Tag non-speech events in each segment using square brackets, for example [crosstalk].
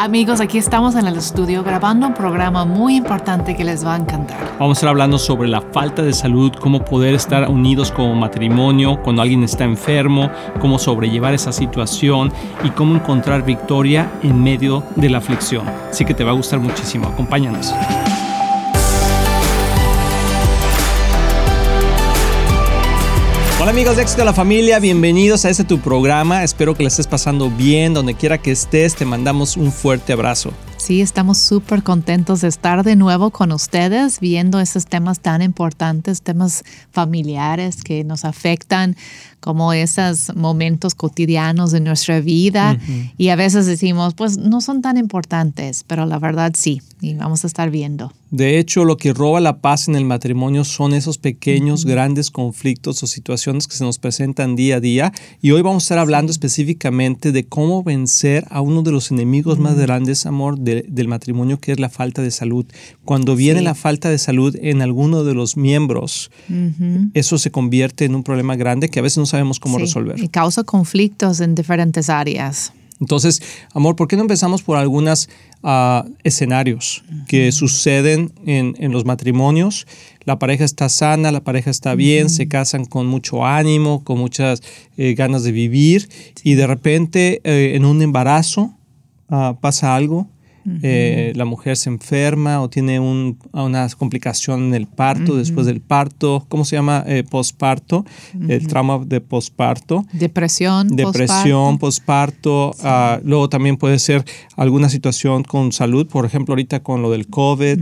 Amigos, aquí estamos en el estudio grabando un programa muy importante que les va a encantar. Vamos a estar hablando sobre la falta de salud, cómo poder estar unidos como matrimonio cuando alguien está enfermo, cómo sobrellevar esa situación y cómo encontrar victoria en medio de la aflicción. Así que te va a gustar muchísimo. Acompáñanos. Amigos de Éxito de la Familia, bienvenidos a este tu programa. Espero que le estés pasando bien, donde quiera que estés, te mandamos un fuerte abrazo. Sí, estamos súper contentos de estar de nuevo con ustedes, viendo esos temas tan importantes, temas familiares que nos afectan, como esos momentos cotidianos de nuestra vida. Y a veces decimos, pues no son tan importantes, pero la verdad sí, y vamos a estar viendo. De hecho, lo que roba la paz en el matrimonio son esos pequeños, grandes conflictos o situaciones que se nos presentan día a día. Y hoy vamos a estar hablando específicamente de cómo vencer a uno de los enemigos más grandes, amor, del matrimonio, que es la falta de salud. Cuando viene la falta de salud en alguno de los miembros, eso se convierte en un problema grande que a veces no sabemos cómo resolver. Y causa conflictos en diferentes áreas. Entonces, amor, ¿por qué no empezamos por algunos ah, escenarios que suceden en, los matrimonios? La pareja está sana, la pareja está bien, se casan con mucho ánimo, con muchas eh, ganas de vivir y de repente eh, en un embarazo ah, pasa algo eh, la mujer se enferma o tiene una complicación en el parto, después del parto, ¿cómo se llama? Eh, posparto, el trauma de posparto. Depresión. Depresión, posparto. Ah, luego también puede ser alguna situación con salud, por ejemplo, ahorita con lo del COVID,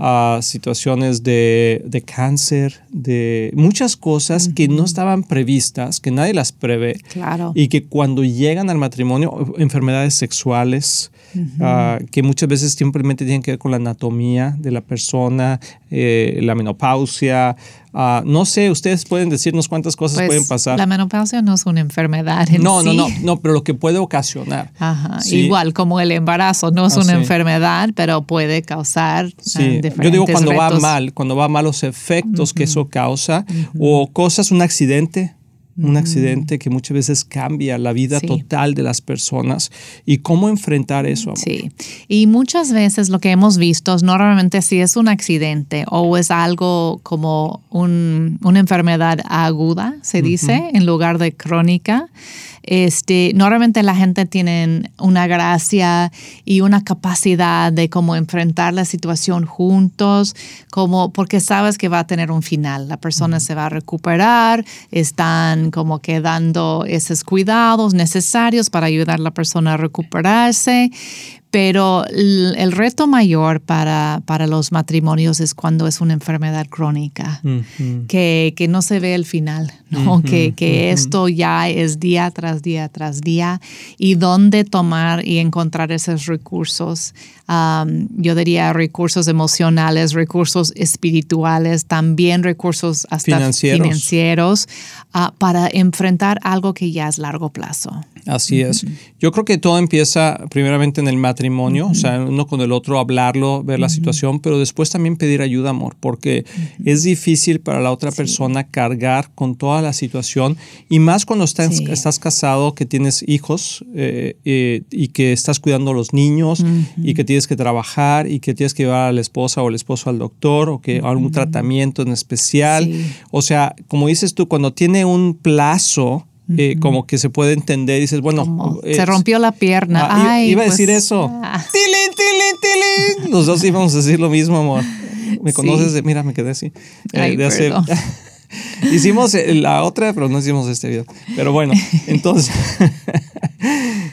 ah, situaciones de, cáncer, de muchas cosas que no estaban previstas, que nadie las prevé. Claro. Y que cuando llegan al matrimonio, enfermedades sexuales, Ah, que muchas veces simplemente tienen que ver con la anatomía de la persona, eh, la menopausia. Ah, no sé, ustedes pueden decirnos cuántas cosas pues, pueden pasar. La menopausia no es una enfermedad. En no, sí. no, no, no, pero lo que puede ocasionar. Igual como el embarazo no es una enfermedad, pero puede causar ah, sí. Yo digo cuando va mal, cuando va mal los efectos que eso causa, o cosas, un accidente un accidente que muchas veces cambia la vida total de las personas y cómo enfrentar eso. Sí, y muchas veces lo que hemos visto es normalmente si es un accidente o es algo como una enfermedad aguda, se dice, en lugar de crónica. Este, normalmente la gente tiene una gracia y una capacidad de cómo enfrentar la situación juntos, como porque sabes que va a tener un final. La persona se va a recuperar, están como que dando esos cuidados necesarios para ayudar a la persona a recuperarse, pero el, reto mayor para, para, los matrimonios es cuando es una enfermedad crónica, que, que, no se ve el final, ¿no? que, que esto ya es día tras día tras día y dónde tomar y encontrar esos recursos. yo diría recursos emocionales, recursos espirituales, también recursos hasta financieros, ah, para enfrentar algo que ya es largo plazo. Así es. Yo creo que todo empieza primeramente en el matrimonio, o sea, uno con el otro hablarlo, ver la situación, pero después también pedir ayuda, amor, porque es difícil para la otra persona cargar con toda la situación y más cuando estás, estás casado, que tienes hijos eh, eh, y que estás cuidando a los niños y que tienes que trabajar y que tienes que llevar a la esposa o el esposo al doctor o que algún tratamiento en especial. O sea, como dices tú, cuando tiene un plazo, eh, como que se puede entender. Y dices, bueno. se rompió la pierna. Ah, iba, a decir pues, eso. Ah. ¡Tilín, tilín, tilín! Los dos íbamos a decir lo mismo, amor. Me conoces mira, me quedé así. Eh, de hace, [laughs] hicimos la otra, pero no hicimos este video. Pero bueno, [laughs] entonces.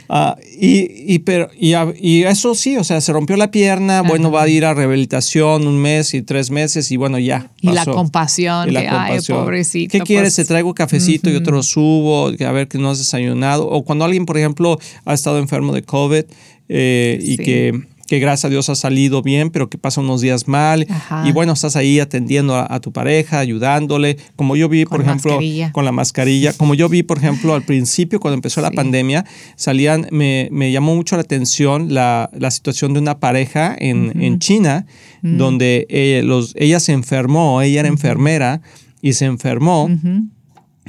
Ah, y, y, pero, y, eso sí, o sea, se rompió la pierna, bueno, va a ir a rehabilitación un mes y tres meses y bueno, ya. Y la compasión, que, ay, pobrecito. ¿Qué quieres? Te traigo cafecito y otro subo, a ver que no has desayunado. O cuando alguien, por ejemplo, ha estado enfermo de COVID eh, y que que gracias a Dios ha salido bien, pero que pasa unos días mal. Y bueno, estás ahí atendiendo a, tu pareja, ayudándole. Como yo vi, por ejemplo, con la mascarilla. Como yo vi, por ejemplo, al principio, cuando empezó la pandemia, salían, me, me, llamó mucho la atención la, la situación de una pareja en, en China, mm. donde ella, los, ella se enfermó, ella era enfermera y se enfermó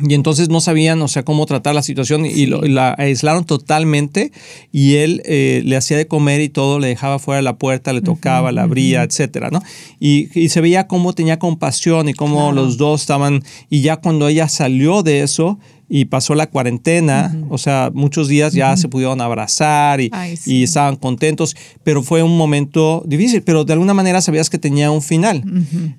y entonces no sabían, o sea, cómo tratar la situación y, lo, la aislaron totalmente y él eh, le hacía de comer y todo, le dejaba fuera de la puerta, le tocaba, la abría, etcétera, ¿no? Y, y, se veía cómo tenía compasión y cómo los dos estaban, y ya cuando ella salió de eso, y pasó la cuarentena, o sea, muchos días ya se pudieron abrazar y, y, estaban contentos, pero fue un momento difícil, pero de alguna manera sabías que tenía un final.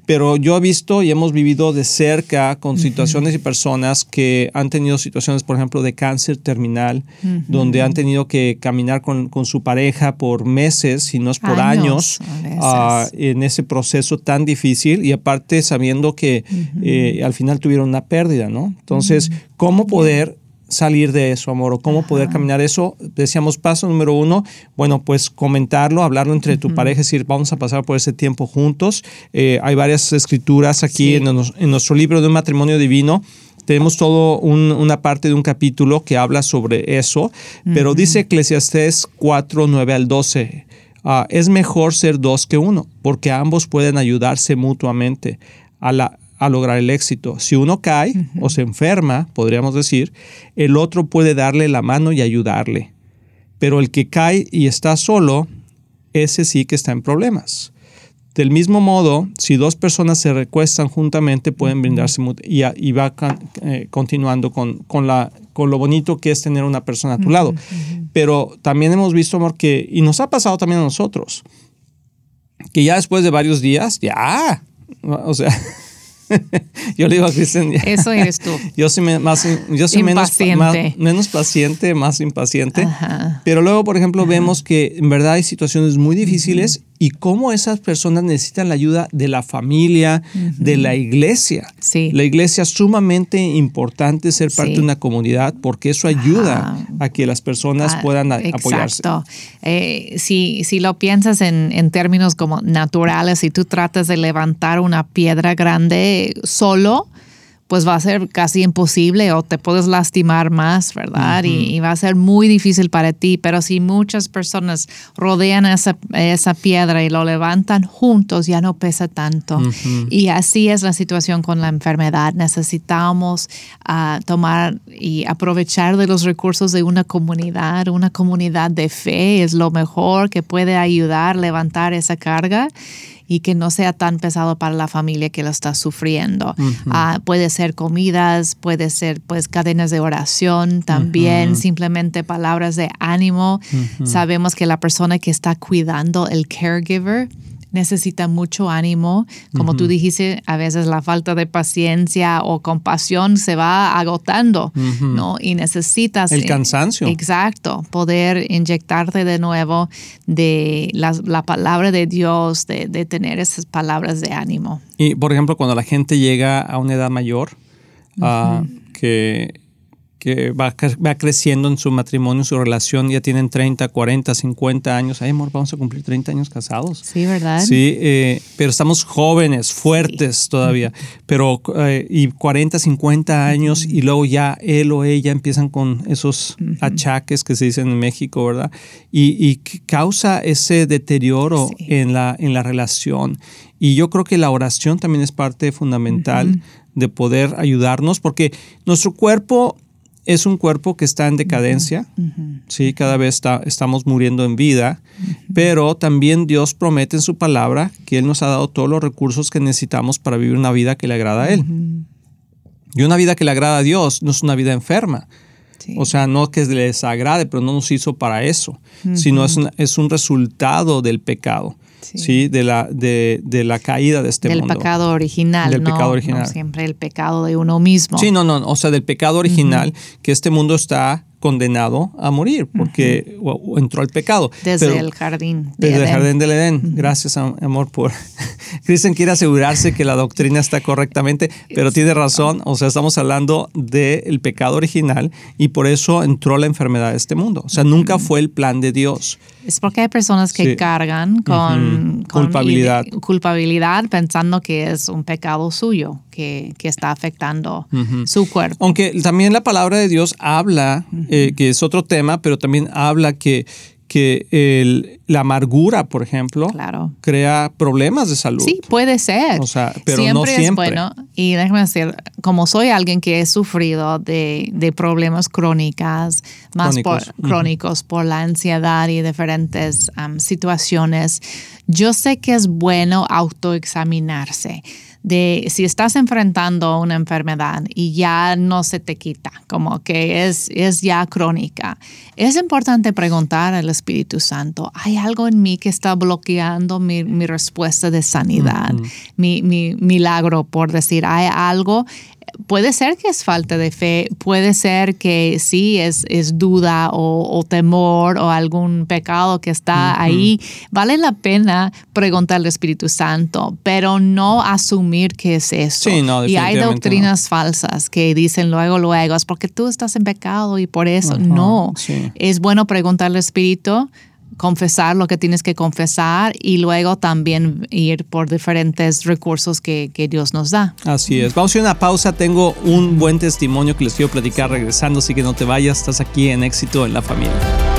Pero yo he visto y hemos vivido de cerca con situaciones y personas que han tenido situaciones, por ejemplo, de cáncer terminal, donde han tenido que caminar con, con, su pareja por meses, si no es por años, ah, en ese proceso tan difícil y aparte sabiendo que eh, al final tuvieron una pérdida, ¿no? Entonces, ¿Cómo poder salir de eso, amor? ¿O cómo poder caminar eso? Decíamos, paso número uno, bueno, pues comentarlo, hablarlo entre tu pareja, decir, vamos a pasar por ese tiempo juntos. Eh, hay varias escrituras aquí en, nuestro libro de un matrimonio divino. Tenemos todo una parte de un capítulo que habla sobre eso, pero dice Eclesiastés 4, 9 al 12. Ah, es mejor ser dos que uno, porque ambos pueden ayudarse mutuamente. A la, a lograr el éxito. Si uno cae o se enferma, podríamos decir, el otro puede darle la mano y ayudarle. Pero el que cae y está solo, ese sí que está en problemas. Del mismo modo, si dos personas se recuestan juntamente, pueden brindarse y, y va eh, continuando con, con, la, con lo bonito que es tener una persona a tu lado. Pero también hemos visto, amor, que, y nos ha pasado también a nosotros, que ya después de varios días, ya, o sea, [laughs] [laughs] yo le digo a Cristian. Eso eres tú. [laughs] Yo soy, más, yo soy menos, menos paciente, más impaciente. Pero luego, por ejemplo, vemos que en verdad hay situaciones muy difíciles y cómo esas personas necesitan la ayuda de la familia, de la iglesia. Sí. La iglesia es sumamente importante ser parte de una comunidad porque eso ayuda a que las personas ah, puedan apoyarse. Exacto. Eh, si, si lo piensas en, en términos como naturales, si tú tratas de levantar una piedra grande solo, pues va a ser casi imposible o te puedes lastimar más, ¿verdad? y, va a ser muy difícil para ti. Pero si muchas personas rodean esa, esa piedra y lo levantan juntos, ya no pesa tanto. Y así es la situación con la enfermedad. Necesitamos ah, tomar y aprovechar de los recursos de una comunidad. Una comunidad de fe es lo mejor que puede ayudar a levantar esa carga y que no sea tan pesado para la familia que lo está sufriendo. Ah, puede ser comidas, puede ser pues cadenas de oración también, simplemente palabras de ánimo. Sabemos que la persona que está cuidando, el caregiver, necesita mucho ánimo. Como tú dijiste, a veces la falta de paciencia o compasión se va agotando, ¿no? Y necesitas... El cansancio. exacto, poder inyectarte de nuevo de la, palabra de Dios, de, tener esas palabras de ánimo. Y, por ejemplo, cuando la gente llega a una edad mayor, ah, que que va, va, creciendo en su matrimonio, su relación, ya tienen 30, 40, 50 años. Ay, amor, vamos a cumplir 30 años casados. Sí, ¿verdad? Sí, eh, pero estamos jóvenes, fuertes todavía, pero eh, y 40, 50 años y luego ya él o ella empiezan con esos achaques que se dicen en México, ¿verdad? Y, y causa ese deterioro en, la, en la relación. Y yo creo que la oración también es parte fundamental de poder ayudarnos, porque nuestro cuerpo es un cuerpo que está en decadencia, ¿sí? cada vez estamos muriendo en vida, pero también Dios promete en su palabra que Él nos ha dado todos los recursos que necesitamos para vivir una vida que le agrada a Él. Y una vida que le agrada a Dios no es una vida enferma. O sea, no que le desagrade, pero no nos hizo para eso, sino es, es un resultado del pecado. Sí. de, la, de, de, la caída de este mundo. Del pecado original. Del pecado original. siempre el pecado de uno mismo. Sí, no, no, o sea, del pecado original, que este mundo está condenado a morir porque entró al pecado. Desde el jardín. De desde el jardín del Edén. Gracias, amor, por... [laughs] Cristian quiere asegurarse que la doctrina está correctamente, pero tiene razón. O sea, estamos hablando del pecado original y por eso entró la enfermedad a este mundo. O sea, nunca fue el plan de Dios. Es porque hay personas que cargan con, culpabilidad. culpabilidad pensando que es un pecado suyo que, que está afectando su cuerpo. Aunque también la palabra de Dios habla, eh, que es otro tema, pero también habla que, que el, la amargura, por ejemplo, crea problemas de salud. Sí, puede ser. O sea, pero no siempre. Es bueno. Y déjame decir, como soy alguien que he sufrido de, de problemas crónicas, más Crónicos. por, crónicos por la ansiedad y diferentes um, situaciones, yo sé que es bueno autoexaminarse de si estás enfrentando una enfermedad y ya no se te quita, como que es, es ya crónica, es importante preguntar al Espíritu Santo, ¿hay algo en mí que está bloqueando mi, mi respuesta de sanidad, mi, mi milagro, por decir, hay algo? Puede ser que es falta de fe, puede ser que sí es, es duda o, o temor o algún pecado que está ahí. Vale la pena preguntar al Espíritu Santo, pero no asumir que es eso. Sí, no, y hay doctrinas falsas que dicen luego, luego, es porque tú estás en pecado y por eso. No, sí. es bueno preguntar al Espíritu confesar lo que tienes que confesar y luego también ir por diferentes recursos que, que Dios nos da. Así es. Vamos a una pausa. Tengo un buen testimonio que les quiero platicar regresando, así que no te vayas. Estás aquí en Éxito en la Familia.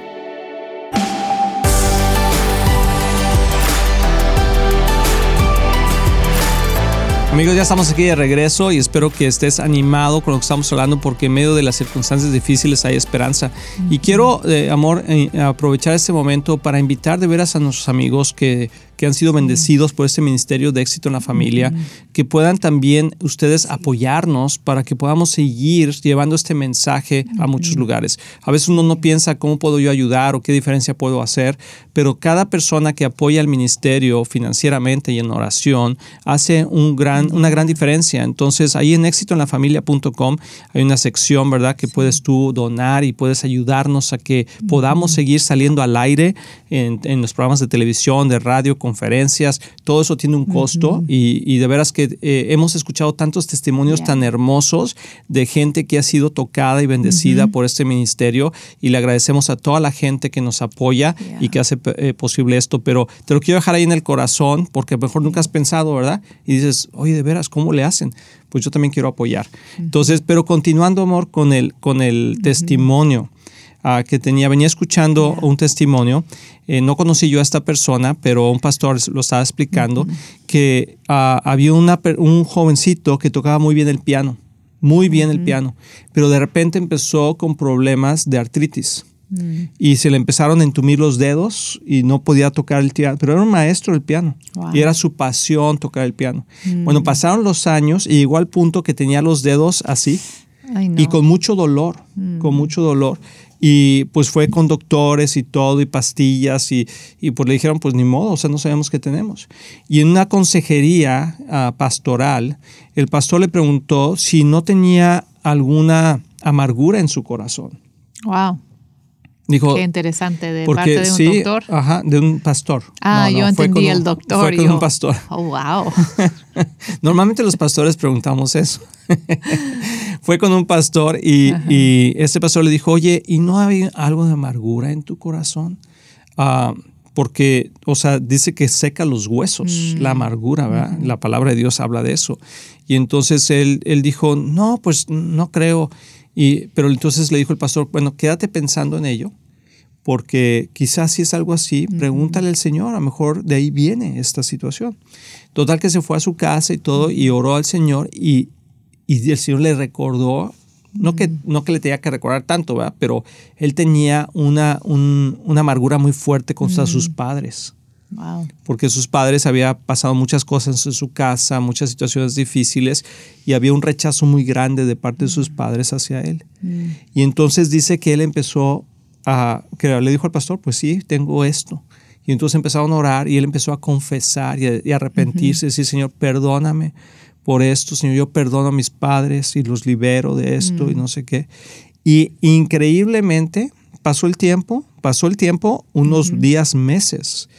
Amigos, ya estamos aquí de regreso y espero que estés animado con lo que estamos hablando porque en medio de las circunstancias difíciles hay esperanza. Y quiero, eh, amor, eh, aprovechar este momento para invitar de veras a nuestros amigos que, que han sido bendecidos por este ministerio de éxito en la familia, que puedan también ustedes apoyarnos para que podamos seguir llevando este mensaje a muchos lugares. A veces uno no piensa cómo puedo yo ayudar o qué diferencia puedo hacer, pero cada persona que apoya al ministerio financieramente y en oración hace un gran, una gran diferencia. Entonces, ahí en éxitoenlafamilia.com hay una sección, ¿verdad?, que puedes tú donar y puedes ayudarnos a que podamos seguir saliendo al aire en, en los programas de televisión, de radio, conferencias. Todo eso tiene un costo y, y de veras que eh, hemos escuchado tantos testimonios Yeah. tan hermosos de gente que ha sido tocada y bendecida por este ministerio y le agradecemos a toda la gente que nos apoya Yeah. y que hace eh, posible esto, pero te lo quiero dejar ahí en el corazón porque a lo mejor nunca has pensado, ¿verdad? Y dices, oye, de veras, ¿cómo le hacen? Pues yo también quiero apoyar. Entonces, pero continuando, amor, con el, con el testimonio ah, que tenía, venía escuchando un testimonio, eh, no conocí yo a esta persona, pero un pastor lo estaba explicando, que ah, había una, un jovencito que tocaba muy bien el piano, muy bien el piano, pero de repente empezó con problemas de artritis. Y se le empezaron a entumir los dedos y no podía tocar el piano, pero era un maestro del piano. Wow. y era su pasión tocar el piano. Bueno, pasaron los años y llegó al punto que tenía los dedos así y con mucho dolor, con mucho dolor. Y pues fue con doctores y todo, y pastillas, y, y pues le dijeron, pues ni modo, o sea, no sabemos qué tenemos. Y en una consejería ah, pastoral, el pastor le preguntó si no tenía alguna amargura en su corazón. Wow, Dijo, qué interesante de porque parte de un sí, doctor. Ajá, de un pastor. Ah, No, no, yo entendí un- el doctor. Fue con yo- un pastor. Oh, wow. [laughs] Normalmente los pastores preguntamos eso. [laughs] fue con un pastor y, y, este pastor le dijo, oye, ¿y no hay algo de amargura en tu corazón? Ah, porque, o sea, dice que seca los huesos, la mm. amargura, ¿verdad? La palabra de Dios habla de eso. Y entonces él, él dijo, no, pues no creo. Y, pero entonces le dijo el pastor, bueno, quédate pensando en ello, porque quizás si es algo así, pregúntale al Señor, a lo mejor de ahí viene esta situación. Total que se fue a su casa y todo y oró al Señor y, y el Señor le recordó no que, no que le tenía que recordar tanto, ¿verdad? pero él tenía una, una amargura muy fuerte contra sus padres. Porque sus padres había pasado muchas cosas en su casa, muchas situaciones difíciles y había un rechazo muy grande de parte de sus padres hacia él. Y entonces dice que él empezó a, que le dijo al pastor, pues sí, tengo esto. Y entonces empezaron a orar y él empezó a confesar y a, arrepentirse, y decir, Señor, perdóname por esto, Señor, yo perdono a mis padres y los libero de esto y mm. no sé qué. Y increíblemente pasó el tiempo, pasó el tiempo, unos días, meses.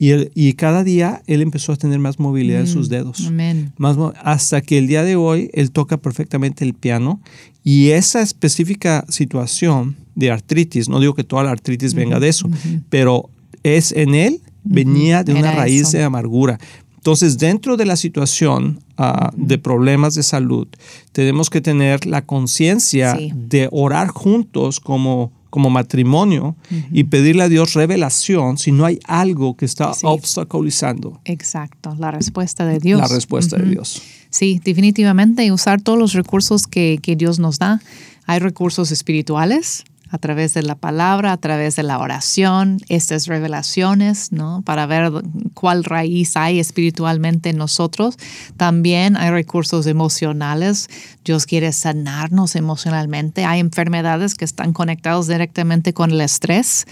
Y, y, cada día él empezó a tener más movilidad en sus mm. dedos. Más, hasta que el día de hoy él toca perfectamente el piano. Y esa específica situación de artritis, no digo que toda la artritis venga de eso, pero es en él, venía de una raíz de amargura. Entonces, dentro de la situación ah, de problemas de salud, tenemos que tener la conciencia de orar juntos como, como matrimonio y pedirle a Dios revelación si no hay algo que está obstaculizando. Exacto, la respuesta de Dios. La respuesta de Dios. Sí, definitivamente usar todos los recursos que, que Dios nos da. Hay recursos espirituales, a través de la palabra, a través de la oración, estas revelaciones, ¿no? Para ver cuál raíz hay espiritualmente en nosotros. También hay recursos emocionales. Dios quiere sanarnos emocionalmente. Hay enfermedades que están conectadas directamente con el estrés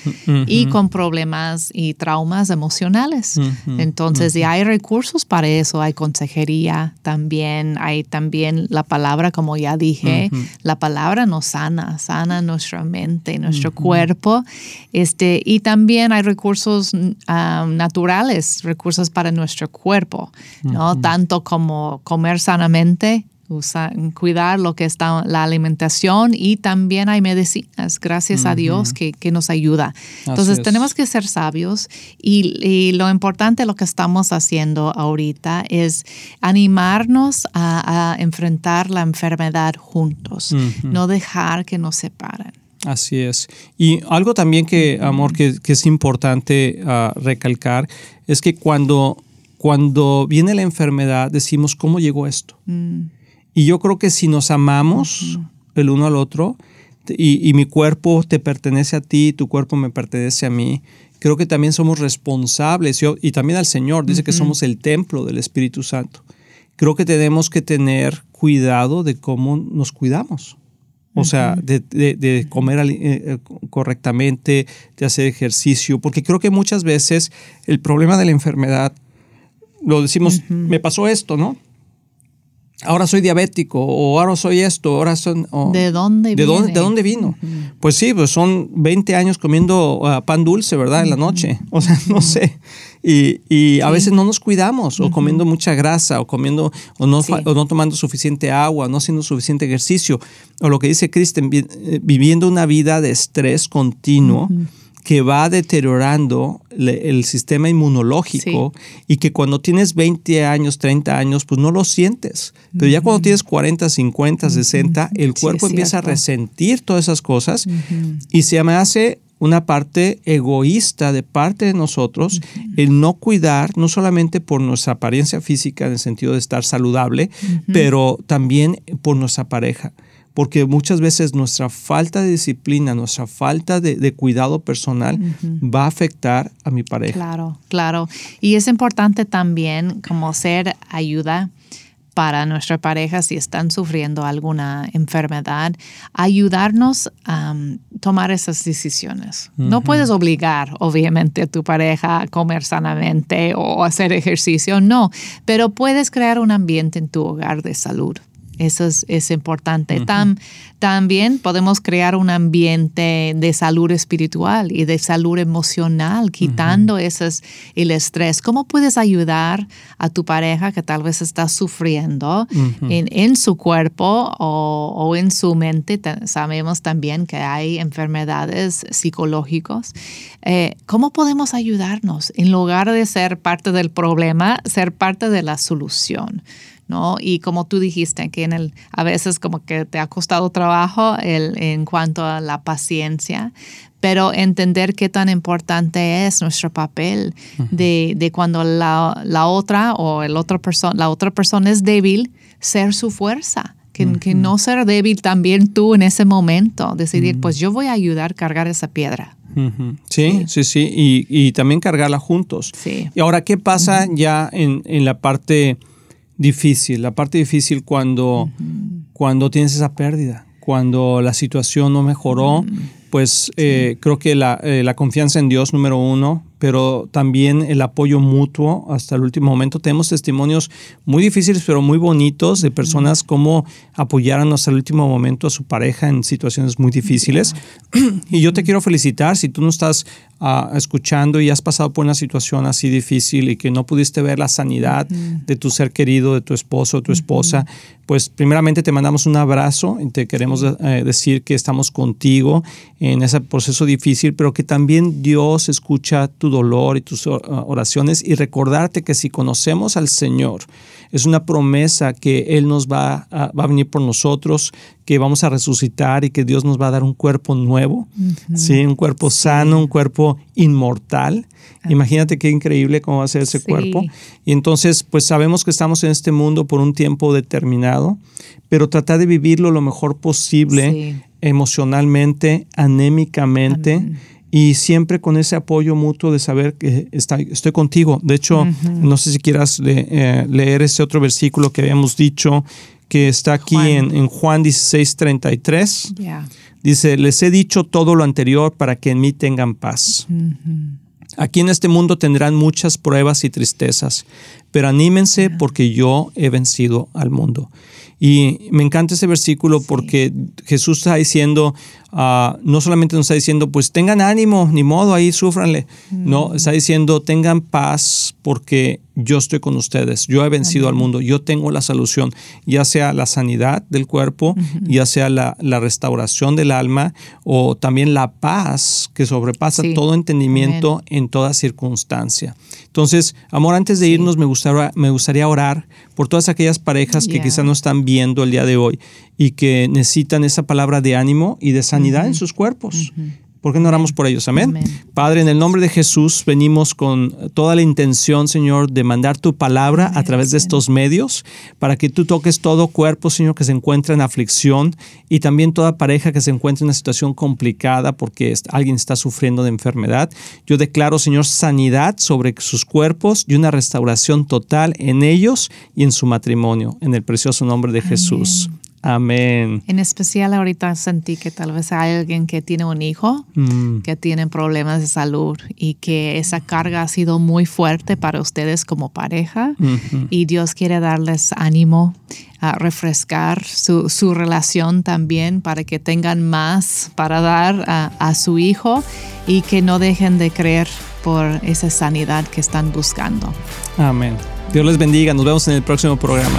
y con problemas y traumas emocionales. Entonces, y hay recursos para eso. Hay consejería también. Hay también la palabra, como ya dije, la palabra nos sana, sana nuestra mente nuestro cuerpo. Este, y también hay recursos naturales, recursos para nuestro cuerpo, ¿no? Tanto como comer sanamente, cuidar lo que está la alimentación y también hay medicinas, gracias a Dios, que, nos ayuda. Entonces tenemos que ser sabios y, lo importante, lo que estamos haciendo ahorita es animarnos a, enfrentar la enfermedad juntos, no dejar que nos separen. Así es. Y algo también que, amor, que, es importante ah, recalcar es que cuando, cuando viene la enfermedad decimos, ¿cómo llegó esto? Mm. Y yo creo que si nos amamos el uno al otro y, mi cuerpo te pertenece a ti, tu cuerpo me pertenece a mí, creo que también somos responsables y también al Señor dice que somos el templo del Espíritu Santo. Creo que tenemos que tener cuidado de cómo nos cuidamos. O sea, de, comer eh, eh, correctamente, de hacer ejercicio, porque creo que muchas veces el problema de la enfermedad, lo decimos, me pasó esto, ¿no? Ahora soy diabético, o ahora soy esto, ahora son... ¿De dónde ¿de Dónde, ¿De dónde vino? Pues sí, pues son 20 años comiendo ah, pan dulce, ¿verdad? En la noche. [laughs] O sea, no sé. Y, a veces no nos cuidamos, o comiendo mucha grasa, o comiendo, o no, no tomando suficiente agua, no haciendo suficiente ejercicio, o lo que dice Kristen, eh, viviendo una vida de estrés continuo. Que va deteriorando el sistema inmunológico y que cuando tienes 20 años, 30 años, pues no lo sientes. Pero ya cuando tienes 40, 50, 60, el cuerpo empieza a resentir todas esas cosas y se me hace una parte egoísta de parte de nosotros, el no cuidar, no solamente por nuestra apariencia física en el sentido de estar saludable, pero también por nuestra pareja. Porque muchas veces nuestra falta de disciplina, nuestra falta de, cuidado personal va a afectar a mi pareja. Claro, claro. Y es importante también como ser ayuda para nuestra pareja si están sufriendo alguna enfermedad, ayudarnos a um, tomar esas decisiones. No puedes obligar, obviamente, a tu pareja a comer sanamente o hacer ejercicio, no, pero puedes crear un ambiente en tu hogar de salud. Eso es, importante. también podemos crear un ambiente de salud espiritual y de salud emocional, quitando el estrés. ¿Cómo puedes ayudar a tu pareja que tal vez está sufriendo en, su cuerpo o, en su mente? Sabemos también que hay enfermedades psicológicas. Eh, ¿Cómo podemos ayudarnos en lugar de ser parte del problema, ser parte de la solución? ¿No? Y como tú dijiste, que en el, a veces como que te ha costado trabajo el, en cuanto a la paciencia, pero entender qué tan importante es nuestro papel de, de, cuando la, la, otra o el otro la otra persona es débil, ser su fuerza. Que, que, no ser débil también tú en ese momento, decidir, pues yo voy a ayudar a cargar esa piedra. sí, sí, sí, y, y, también cargarla juntos. Sí. Y ahora, ¿qué pasa ya en, en la parte difícil, la parte difícil cuando, cuando tienes esa pérdida, cuando la situación no mejoró, pues eh, creo que la, eh, la, confianza en Dios, número uno, pero también el apoyo mutuo hasta el último momento. Tenemos testimonios muy difíciles, pero muy bonitos de personas como apoyaron hasta el último momento a su pareja en situaciones muy difíciles. Y yo te quiero felicitar si tú no estás ah, escuchando y has pasado por una situación así difícil y que no pudiste ver la sanidad de tu ser querido, de tu esposo o tu esposa. Pues primeramente te mandamos un abrazo y te queremos eh, decir que estamos contigo en ese proceso difícil, pero que también Dios escucha tu dolor y tus oraciones y recordarte que si conocemos al Señor, es una promesa que Él nos va a, va a venir por nosotros, que vamos a resucitar y que Dios nos va a dar un cuerpo nuevo, ¿sí? un cuerpo sano, un cuerpo inmortal. Imagínate qué increíble cómo va a ser ese cuerpo. Y entonces, pues sabemos que estamos en este mundo por un tiempo determinado, pero tratar de vivirlo lo mejor posible emocionalmente, anémicamente y siempre con ese apoyo mutuo de saber que está, estoy contigo. De hecho, no sé si quieras eh, leer ese otro versículo que habíamos dicho que está aquí En, Juan 16, 33. Dice, les he dicho todo lo anterior para que en mí tengan paz. Aquí en este mundo tendrán muchas pruebas y tristezas, pero anímense porque yo he vencido al mundo. Y me encanta ese versículo porque Jesús está diciendo, Ah, no solamente nos está diciendo, pues tengan ánimo, ni modo, ahí sufranle. No, mm. está diciendo, tengan paz porque yo estoy con ustedes, yo he vencido al mundo, yo tengo la solución, ya sea la sanidad del cuerpo, ya sea la, restauración del alma o también la paz que sobrepasa todo entendimiento en toda circunstancia. Entonces, amor, antes de irnos, me gustaría, me gustaría orar por todas aquellas parejas que quizás no están viendo el día de hoy y que necesitan esa palabra de ánimo y de sanidad en sus cuerpos. ¿Por qué no oramos por ellos? Amén. Padre, en el nombre de Jesús venimos con toda la intención, Señor, de mandar tu palabra a través de estos medios para que tú toques todo cuerpo, Señor, que se encuentra en aflicción y también toda pareja que se encuentra en una situación complicada porque alguien está sufriendo de enfermedad. Yo declaro, Señor, sanidad sobre sus cuerpos y una restauración total en ellos y en su matrimonio, en el precioso nombre de Jesús. Amén. En especial ahorita sentí que tal vez hay alguien que tiene un hijo mm. que tiene problemas de salud y que esa carga ha sido muy fuerte para ustedes como pareja y Dios quiere darles ánimo a refrescar su, su, relación también para que tengan más para dar a, a su hijo y que no dejen de creer por esa sanidad que están buscando. Amén. Dios les bendiga. Nos vemos en el próximo programa.